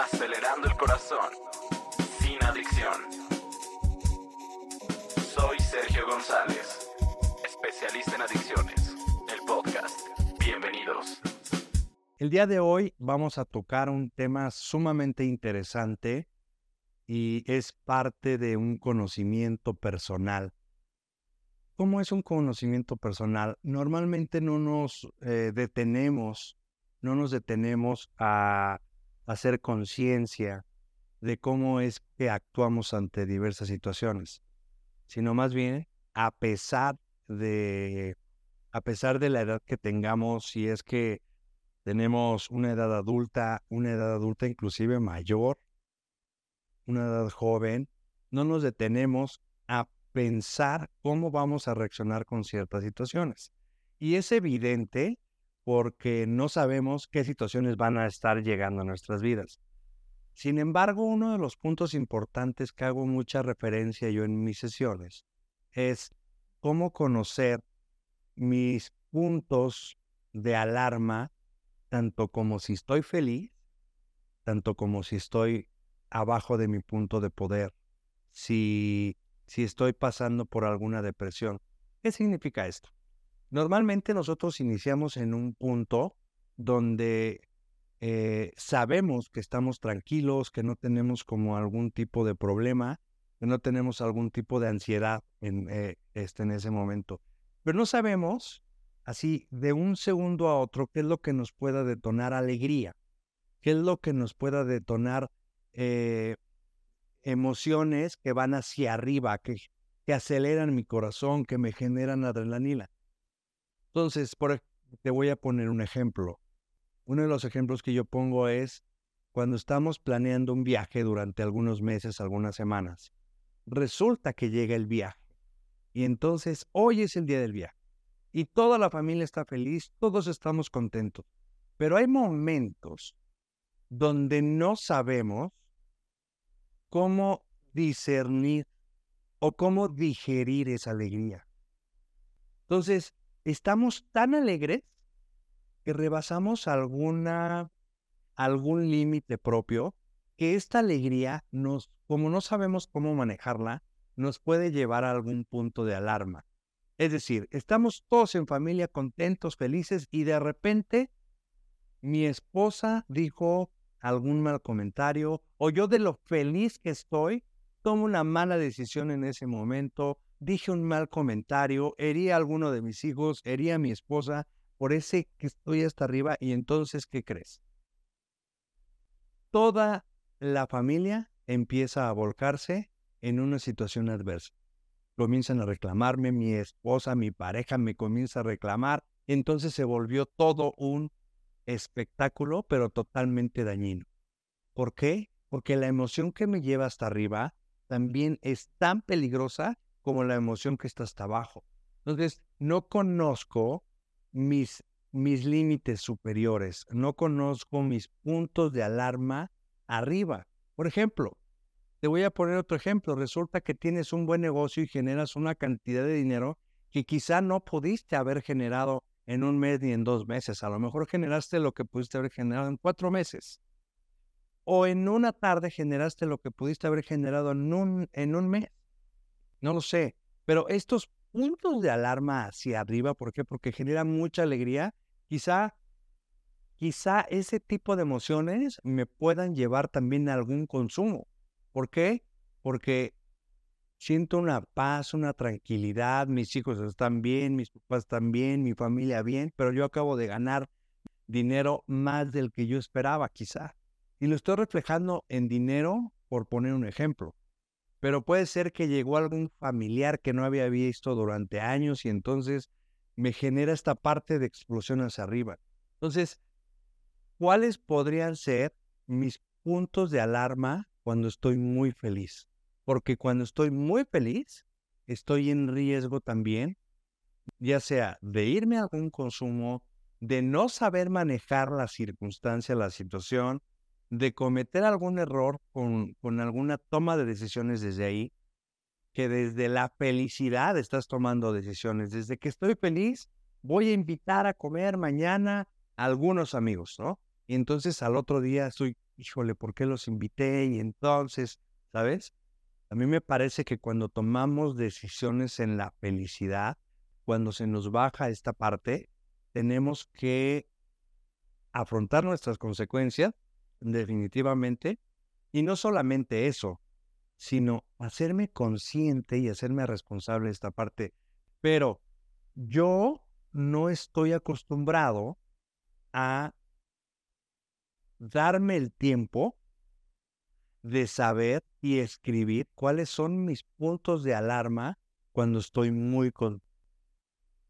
Acelerando el corazón. Sin adicción. Soy Sergio González, especialista en adicciones. El podcast. Bienvenidos. El día de hoy vamos a tocar un tema sumamente interesante y es parte de un conocimiento personal. ¿Cómo es un conocimiento personal? Normalmente no nos eh, detenemos, no nos detenemos a hacer conciencia de cómo es que actuamos ante diversas situaciones, sino más bien a pesar de a pesar de la edad que tengamos, si es que tenemos una edad adulta, una edad adulta inclusive mayor, una edad joven, no nos detenemos a pensar cómo vamos a reaccionar con ciertas situaciones. Y es evidente porque no sabemos qué situaciones van a estar llegando a nuestras vidas. Sin embargo, uno de los puntos importantes que hago mucha referencia yo en mis sesiones es cómo conocer mis puntos de alarma, tanto como si estoy feliz, tanto como si estoy abajo de mi punto de poder, si, si estoy pasando por alguna depresión. ¿Qué significa esto? Normalmente nosotros iniciamos en un punto donde eh, sabemos que estamos tranquilos, que no tenemos como algún tipo de problema, que no tenemos algún tipo de ansiedad en, eh, este, en ese momento. Pero no sabemos, así, de un segundo a otro, qué es lo que nos pueda detonar alegría, qué es lo que nos pueda detonar eh, emociones que van hacia arriba, que, que aceleran mi corazón, que me generan adrenalina. Entonces, por, te voy a poner un ejemplo. Uno de los ejemplos que yo pongo es cuando estamos planeando un viaje durante algunos meses, algunas semanas. Resulta que llega el viaje. Y entonces hoy es el día del viaje. Y toda la familia está feliz, todos estamos contentos. Pero hay momentos donde no sabemos cómo discernir o cómo digerir esa alegría. Entonces, estamos tan alegres que rebasamos alguna, algún límite propio, que esta alegría nos, como no sabemos cómo manejarla, nos puede llevar a algún punto de alarma. Es decir, estamos todos en familia contentos, felices y de repente mi esposa dijo algún mal comentario o yo de lo feliz que estoy tomo una mala decisión en ese momento dije un mal comentario, herí a alguno de mis hijos, herí a mi esposa, por ese que estoy hasta arriba, y entonces, ¿qué crees? Toda la familia empieza a volcarse en una situación adversa. Comienzan a reclamarme, mi esposa, mi pareja me comienza a reclamar, entonces se volvió todo un espectáculo, pero totalmente dañino. ¿Por qué? Porque la emoción que me lleva hasta arriba también es tan peligrosa como la emoción que está hasta abajo. Entonces, no conozco mis, mis límites superiores, no conozco mis puntos de alarma arriba. Por ejemplo, te voy a poner otro ejemplo. Resulta que tienes un buen negocio y generas una cantidad de dinero que quizá no pudiste haber generado en un mes ni en dos meses. A lo mejor generaste lo que pudiste haber generado en cuatro meses. O en una tarde generaste lo que pudiste haber generado en un, en un mes. No lo sé, pero estos puntos de alarma hacia arriba, ¿por qué? Porque genera mucha alegría. Quizá, quizá ese tipo de emociones me puedan llevar también a algún consumo. ¿Por qué? Porque siento una paz, una tranquilidad, mis hijos están bien, mis papás están bien, mi familia bien, pero yo acabo de ganar dinero más del que yo esperaba, quizá. Y lo estoy reflejando en dinero, por poner un ejemplo pero puede ser que llegó algún familiar que no había visto durante años y entonces me genera esta parte de explosión hacia arriba. Entonces, ¿cuáles podrían ser mis puntos de alarma cuando estoy muy feliz? Porque cuando estoy muy feliz, estoy en riesgo también, ya sea de irme a algún consumo, de no saber manejar la circunstancia, la situación, de cometer algún error con, con alguna toma de decisiones desde ahí, que desde la felicidad estás tomando decisiones. Desde que estoy feliz, voy a invitar a comer mañana a algunos amigos, ¿no? Y entonces al otro día estoy híjole, ¿por qué los invité? Y entonces, ¿sabes? A mí me parece que cuando tomamos decisiones en la felicidad, cuando se nos baja esta parte, tenemos que afrontar nuestras consecuencias, definitivamente, y no solamente eso, sino hacerme consciente y hacerme responsable de esta parte. Pero yo no estoy acostumbrado a darme el tiempo de saber y escribir cuáles son mis puntos de alarma cuando estoy muy con.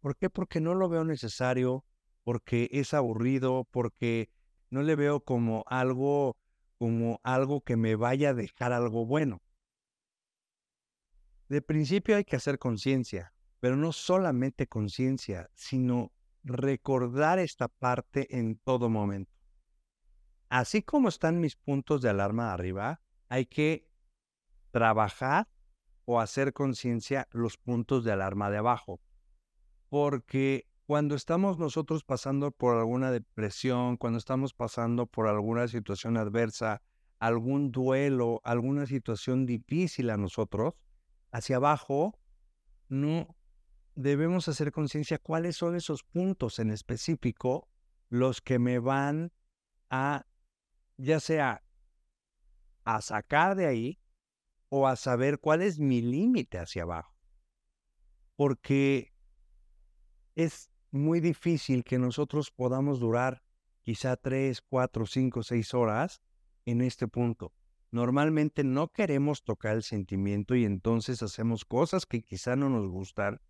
¿Por qué? Porque no lo veo necesario, porque es aburrido, porque no le veo como algo como algo que me vaya a dejar algo bueno. De principio hay que hacer conciencia, pero no solamente conciencia, sino recordar esta parte en todo momento. Así como están mis puntos de alarma arriba, hay que trabajar o hacer conciencia los puntos de alarma de abajo. Porque cuando estamos nosotros pasando por alguna depresión, cuando estamos pasando por alguna situación adversa, algún duelo, alguna situación difícil a nosotros, hacia abajo, no debemos hacer conciencia cuáles son esos puntos en específico los que me van a, ya sea a sacar de ahí o a saber cuál es mi límite hacia abajo. Porque es muy difícil que nosotros podamos durar quizá tres, cuatro, cinco, seis horas en este punto. Normalmente no queremos tocar el sentimiento y entonces hacemos cosas que quizá no nos gustan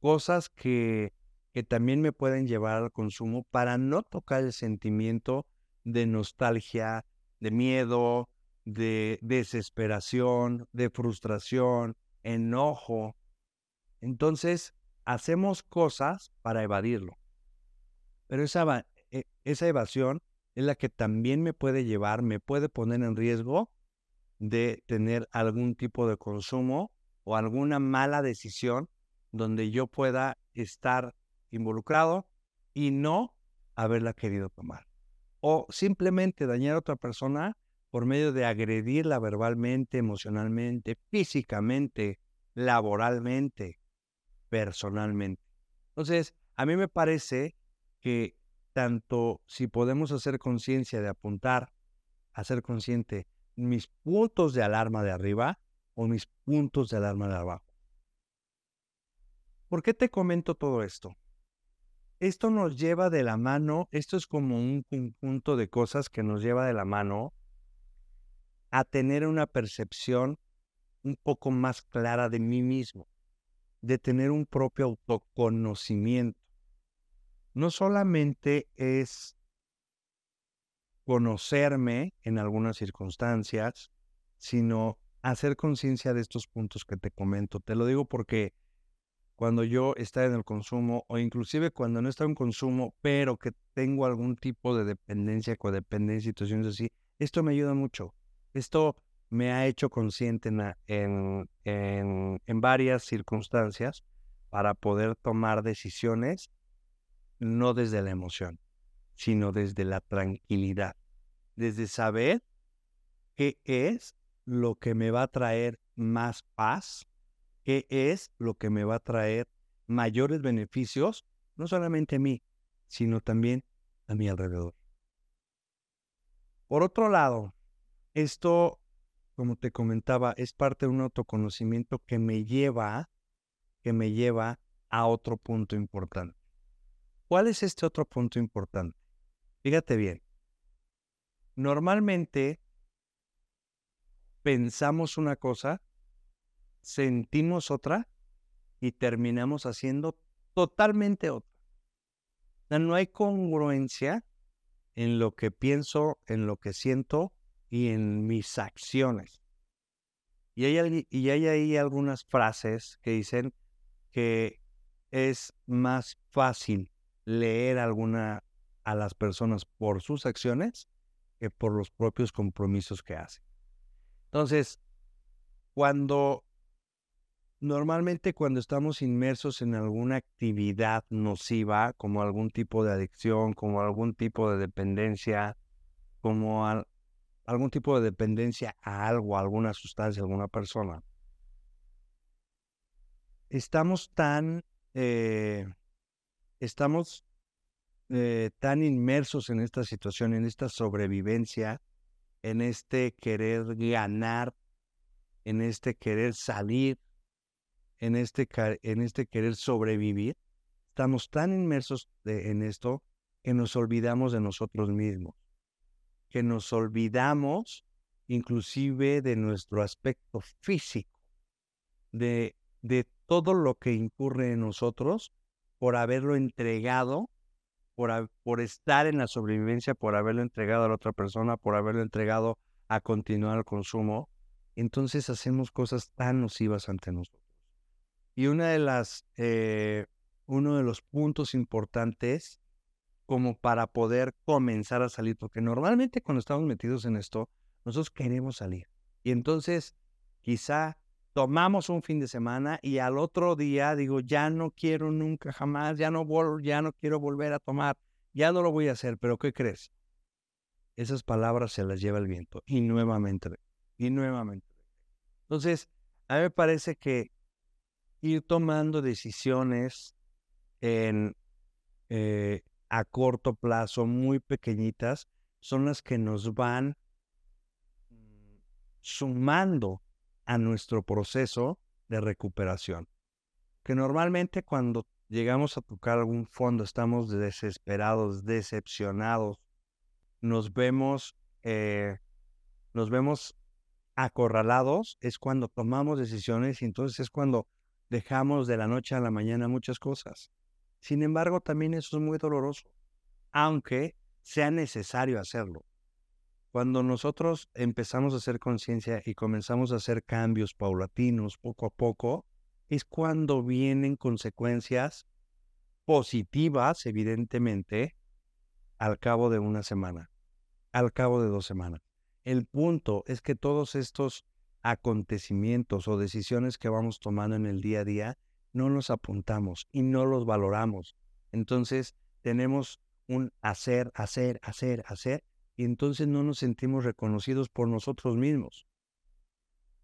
cosas que, que también me pueden llevar al consumo para no tocar el sentimiento de nostalgia, de miedo, de desesperación, de frustración, enojo. Entonces, hacemos cosas para evadirlo. Pero esa, e, esa evasión es la que también me puede llevar, me puede poner en riesgo de tener algún tipo de consumo o alguna mala decisión donde yo pueda estar involucrado y no haberla querido tomar. O simplemente dañar a otra persona por medio de agredirla verbalmente, emocionalmente, físicamente, laboralmente, personalmente. Entonces, a mí me parece que tanto si podemos hacer conciencia de apuntar, hacer consciente mis puntos de alarma de arriba o mis puntos de alarma de abajo. ¿Por qué te comento todo esto? Esto nos lleva de la mano, esto es como un conjunto de cosas que nos lleva de la mano a tener una percepción un poco más clara de mí mismo, de tener un propio autoconocimiento. No solamente es conocerme en algunas circunstancias, sino hacer conciencia de estos puntos que te comento. Te lo digo porque cuando yo estoy en el consumo o inclusive cuando no estoy en consumo, pero que tengo algún tipo de dependencia, codependencia, situaciones así, esto me ayuda mucho. Esto me ha hecho consciente en, en, en varias circunstancias para poder tomar decisiones no desde la emoción, sino desde la tranquilidad, desde saber qué es lo que me va a traer más paz qué es lo que me va a traer mayores beneficios, no solamente a mí, sino también a mi alrededor. Por otro lado, esto, como te comentaba, es parte de un autoconocimiento que me lleva, que me lleva a otro punto importante. ¿Cuál es este otro punto importante? Fíjate bien. Normalmente pensamos una cosa sentimos otra y terminamos haciendo totalmente otra. No hay congruencia en lo que pienso, en lo que siento y en mis acciones. Y hay, y hay ahí algunas frases que dicen que es más fácil leer alguna a las personas por sus acciones que por los propios compromisos que hacen. Entonces, cuando Normalmente cuando estamos inmersos en alguna actividad nociva, como algún tipo de adicción, como algún tipo de dependencia, como algún tipo de dependencia a algo, a alguna sustancia, a alguna persona, estamos tan, eh, estamos eh, tan inmersos en esta situación, en esta sobrevivencia, en este querer ganar, en este querer salir, en este, en este querer sobrevivir, estamos tan inmersos en esto que nos olvidamos de nosotros mismos, que nos olvidamos inclusive de nuestro aspecto físico, de, de todo lo que incurre en nosotros por haberlo entregado, por, por estar en la sobrevivencia, por haberlo entregado a la otra persona, por haberlo entregado a continuar el consumo, entonces hacemos cosas tan nocivas ante nosotros. Y una de las, eh, uno de los puntos importantes como para poder comenzar a salir, porque normalmente cuando estamos metidos en esto, nosotros queremos salir. Y entonces quizá tomamos un fin de semana y al otro día digo, ya no quiero nunca jamás, ya no, ya no quiero volver a tomar, ya no lo voy a hacer, pero ¿qué crees? Esas palabras se las lleva el viento y nuevamente, y nuevamente. Entonces, a mí me parece que ir tomando decisiones en, eh, a corto plazo, muy pequeñitas, son las que nos van mm, sumando a nuestro proceso de recuperación. Que normalmente cuando llegamos a tocar algún fondo estamos desesperados, decepcionados, nos vemos, eh, nos vemos acorralados, es cuando tomamos decisiones y entonces es cuando dejamos de la noche a la mañana muchas cosas. Sin embargo, también eso es muy doloroso, aunque sea necesario hacerlo. Cuando nosotros empezamos a hacer conciencia y comenzamos a hacer cambios paulatinos poco a poco, es cuando vienen consecuencias positivas, evidentemente, al cabo de una semana, al cabo de dos semanas. El punto es que todos estos acontecimientos o decisiones que vamos tomando en el día a día no los apuntamos y no los valoramos. Entonces tenemos un hacer, hacer, hacer, hacer, y entonces no nos sentimos reconocidos por nosotros mismos.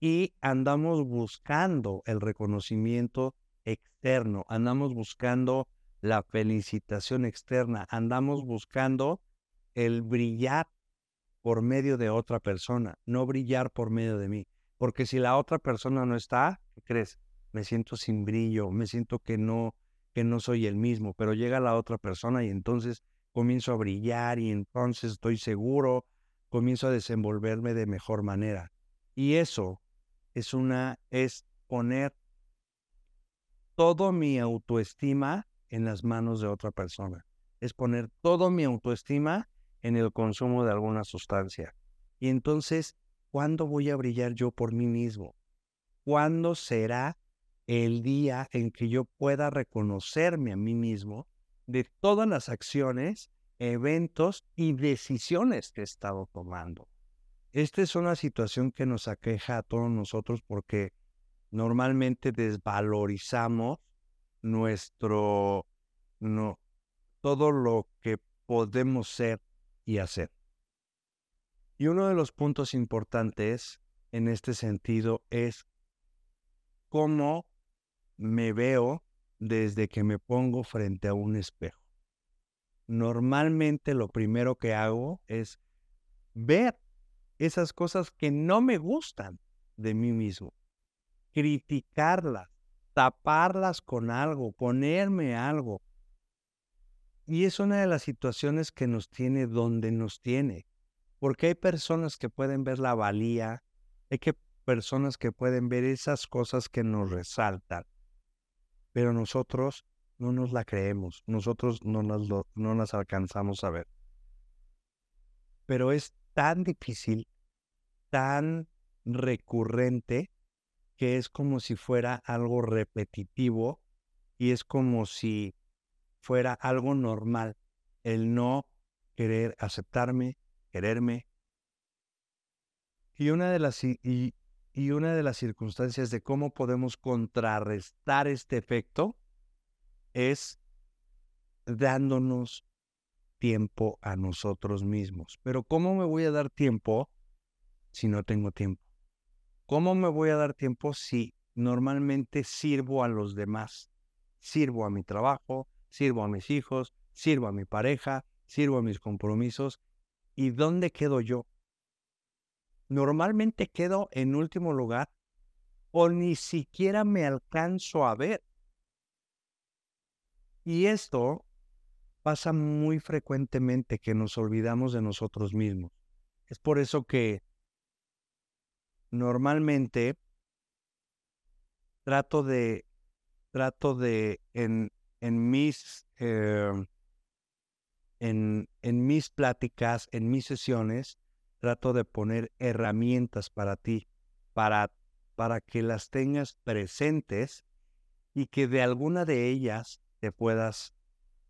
Y andamos buscando el reconocimiento externo, andamos buscando la felicitación externa, andamos buscando el brillar por medio de otra persona, no brillar por medio de mí. Porque si la otra persona no está, ¿qué crees? Me siento sin brillo, me siento que no, que no soy el mismo, pero llega la otra persona y entonces comienzo a brillar y entonces estoy seguro, comienzo a desenvolverme de mejor manera. Y eso es una, es poner todo mi autoestima en las manos de otra persona. Es poner todo mi autoestima en el consumo de alguna sustancia. Y entonces, ¿cuándo voy a brillar yo por mí mismo? ¿Cuándo será el día en que yo pueda reconocerme a mí mismo de todas las acciones, eventos y decisiones que he estado tomando. Esta es una situación que nos aqueja a todos nosotros porque normalmente desvalorizamos nuestro, no, todo lo que podemos ser y hacer. Y uno de los puntos importantes en este sentido es cómo me veo desde que me pongo frente a un espejo. Normalmente lo primero que hago es ver esas cosas que no me gustan de mí mismo, criticarlas, taparlas con algo, ponerme algo. Y es una de las situaciones que nos tiene donde nos tiene, porque hay personas que pueden ver la valía, hay que, personas que pueden ver esas cosas que nos resaltan pero nosotros no nos la creemos, nosotros no las, no las alcanzamos a ver. Pero es tan difícil, tan recurrente, que es como si fuera algo repetitivo y es como si fuera algo normal el no querer aceptarme, quererme. Y una de las, y una de las circunstancias de cómo podemos contrarrestar este efecto es dándonos tiempo a nosotros mismos. Pero ¿cómo me voy a dar tiempo si no tengo tiempo? ¿Cómo me voy a dar tiempo si normalmente sirvo a los demás? Sirvo a mi trabajo, sirvo a mis hijos, sirvo a mi pareja, sirvo a mis compromisos. ¿Y dónde quedo yo? Normalmente quedo en último lugar o ni siquiera me alcanzo a ver. Y esto pasa muy frecuentemente que nos olvidamos de nosotros mismos. Es por eso que normalmente trato de, trato de, en, en mis, em, en, en mis pláticas, en mis sesiones, trato de poner herramientas para ti, para, para que las tengas presentes y que de alguna de ellas te puedas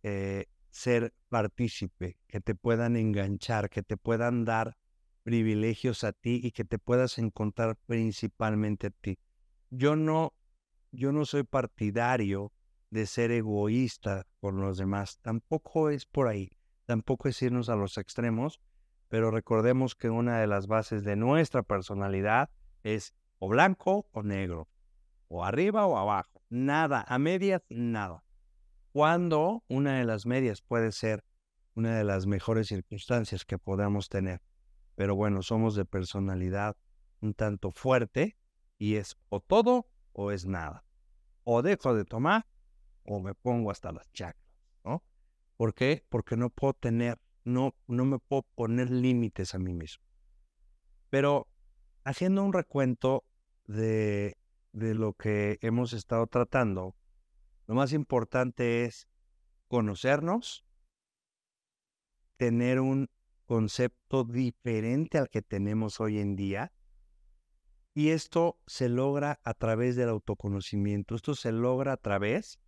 eh, ser partícipe, que te puedan enganchar, que te puedan dar privilegios a ti y que te puedas encontrar principalmente a ti. Yo no, yo no soy partidario de ser egoísta con los demás, tampoco es por ahí, tampoco es irnos a los extremos, pero recordemos que una de las bases de nuestra personalidad es o blanco o negro, o arriba o abajo, nada, a medias, nada cuando una de las medias puede ser una de las mejores circunstancias que podamos tener. Pero bueno, somos de personalidad un tanto fuerte y es o todo o es nada. O dejo de tomar o me pongo hasta las chacras, ¿no? ¿Por qué? Porque no puedo tener, no, no me puedo poner límites a mí mismo. Pero haciendo un recuento de, de lo que hemos estado tratando, lo más importante es conocernos, tener un concepto diferente al que tenemos hoy en día. Y esto se logra a través del autoconocimiento. Esto se logra a través,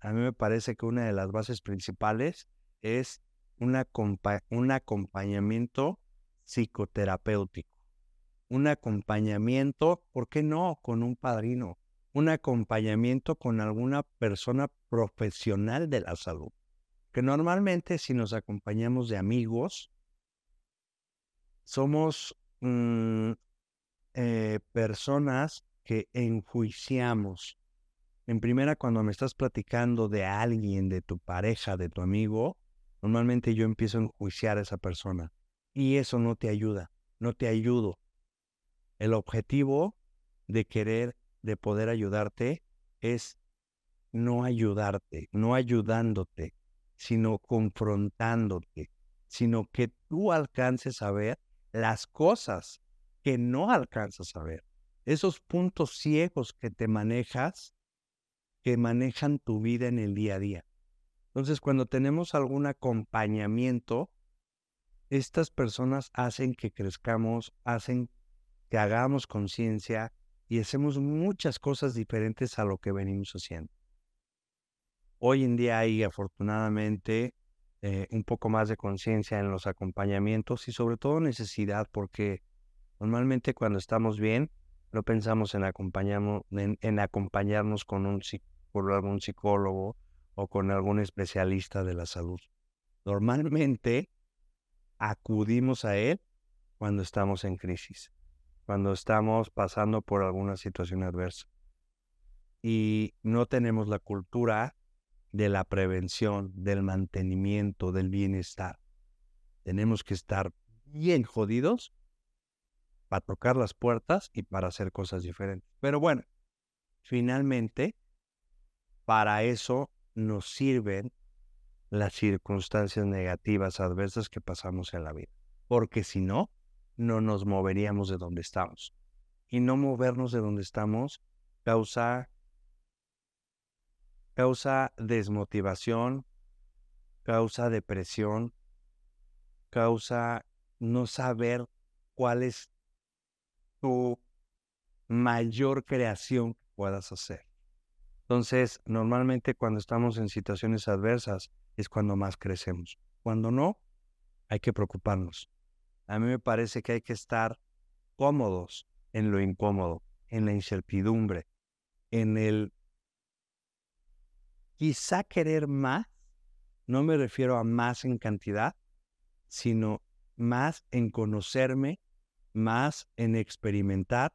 a mí me parece que una de las bases principales es un acompañamiento psicoterapéutico. Un acompañamiento, ¿por qué no? Con un padrino, un acompañamiento con alguna persona profesional de la salud. Que normalmente si nos acompañamos de amigos, somos mm, eh, personas que enjuiciamos. En primera, cuando me estás platicando de alguien, de tu pareja, de tu amigo, normalmente yo empiezo a enjuiciar a esa persona. Y eso no te ayuda, no te ayudo. El objetivo de querer de poder ayudarte es no ayudarte, no ayudándote, sino confrontándote, sino que tú alcances a ver las cosas que no alcanzas a ver. Esos puntos ciegos que te manejas, que manejan tu vida en el día a día. Entonces, cuando tenemos algún acompañamiento, estas personas hacen que crezcamos, hacen que hagamos conciencia, y hacemos muchas cosas diferentes a lo que venimos haciendo. Hoy en día hay afortunadamente eh, un poco más de conciencia en los acompañamientos y sobre todo necesidad porque normalmente cuando estamos bien no pensamos en, en, acompañarnos con, un, con algún psicólogo o con algún especialista de la salud. Normalmente acudimos a él cuando estamos en crisis cuando estamos pasando por alguna situación adversa. Y no tenemos la cultura de la prevención, del mantenimiento, del bienestar. Tenemos que estar bien jodidos para tocar las puertas y para hacer cosas diferentes. Pero bueno, finalmente, para eso nos sirven las circunstancias negativas, adversas que pasamos en la vida. Porque si no, no nos moveríamos de donde estamos. Y no movernos de donde estamos causa, causa desmotivación, causa depresión, causa no saber cuál es tu mayor creación que puedas hacer. Entonces, normalmente cuando estamos en situaciones adversas es cuando más crecemos. Cuando no, hay que preocuparnos. A mí me parece que hay que estar cómodos en lo incómodo, en la incertidumbre, en el quizá querer más, no me refiero a más en cantidad, sino más en conocerme, más en experimentar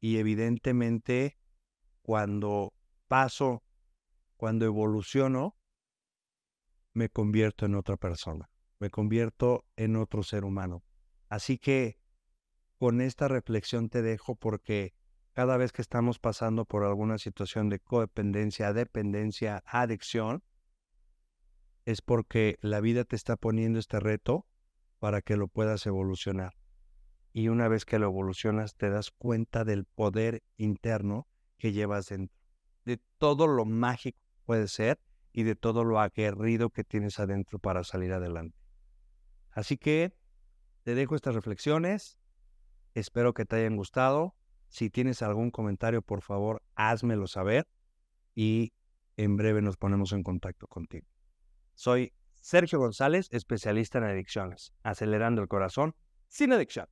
y evidentemente cuando paso, cuando evoluciono, me convierto en otra persona, me convierto en otro ser humano. Así que con esta reflexión te dejo porque cada vez que estamos pasando por alguna situación de codependencia, dependencia, adicción, es porque la vida te está poniendo este reto para que lo puedas evolucionar. Y una vez que lo evolucionas, te das cuenta del poder interno que llevas dentro, de todo lo mágico que puede ser y de todo lo aguerrido que tienes adentro para salir adelante. Así que te dejo estas reflexiones, espero que te hayan gustado. Si tienes algún comentario, por favor, házmelo saber y en breve nos ponemos en contacto contigo. Soy Sergio González, especialista en adicciones, acelerando el corazón sin adicción.